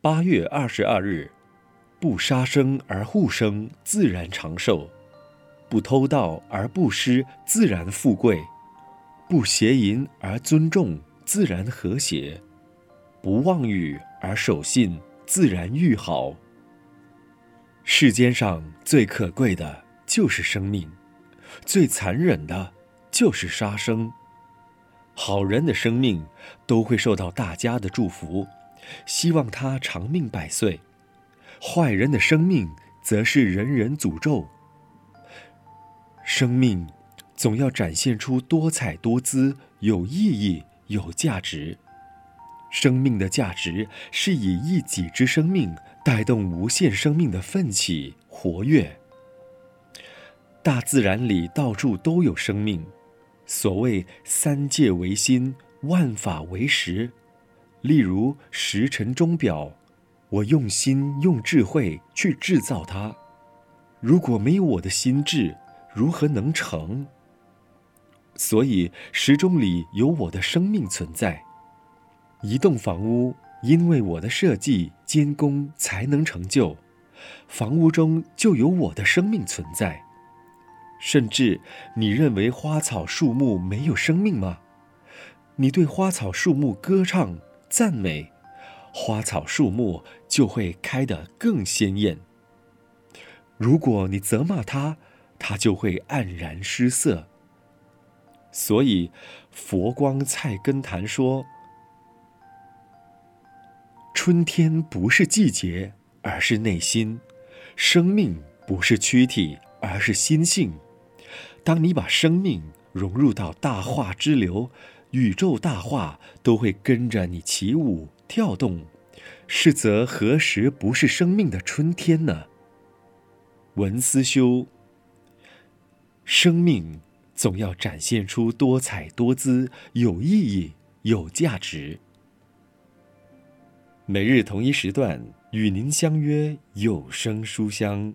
八月二十二日，不杀生而护生，自然长寿；不偷盗而不失，自然富贵；不邪淫而尊重，自然和谐；不妄语而守信，自然愈好。世间上最可贵的就是生命，最残忍的就是杀生。好人的生命都会受到大家的祝福。希望他长命百岁，坏人的生命则是人人诅咒。生命总要展现出多彩多姿、有意义、有价值。生命的价值是以一己之生命带动无限生命的奋起活跃。大自然里到处都有生命，所谓三界为心，万法为识。例如时辰钟表，我用心用智慧去制造它。如果没有我的心智，如何能成？所以时钟里有我的生命存在。一栋房屋因为我的设计监工才能成就，房屋中就有我的生命存在。甚至你认为花草树木没有生命吗？你对花草树木歌唱。赞美，花草树木就会开得更鲜艳。如果你责骂它，它就会黯然失色。所以，佛光菜根谭说：“春天不是季节，而是内心；生命不是躯体，而是心性。当你把生命融入到大化之流。”宇宙大化都会跟着你起舞跳动，是则何时不是生命的春天呢？文思修，生命总要展现出多彩多姿、有意义、有价值。每日同一时段与您相约有声书香。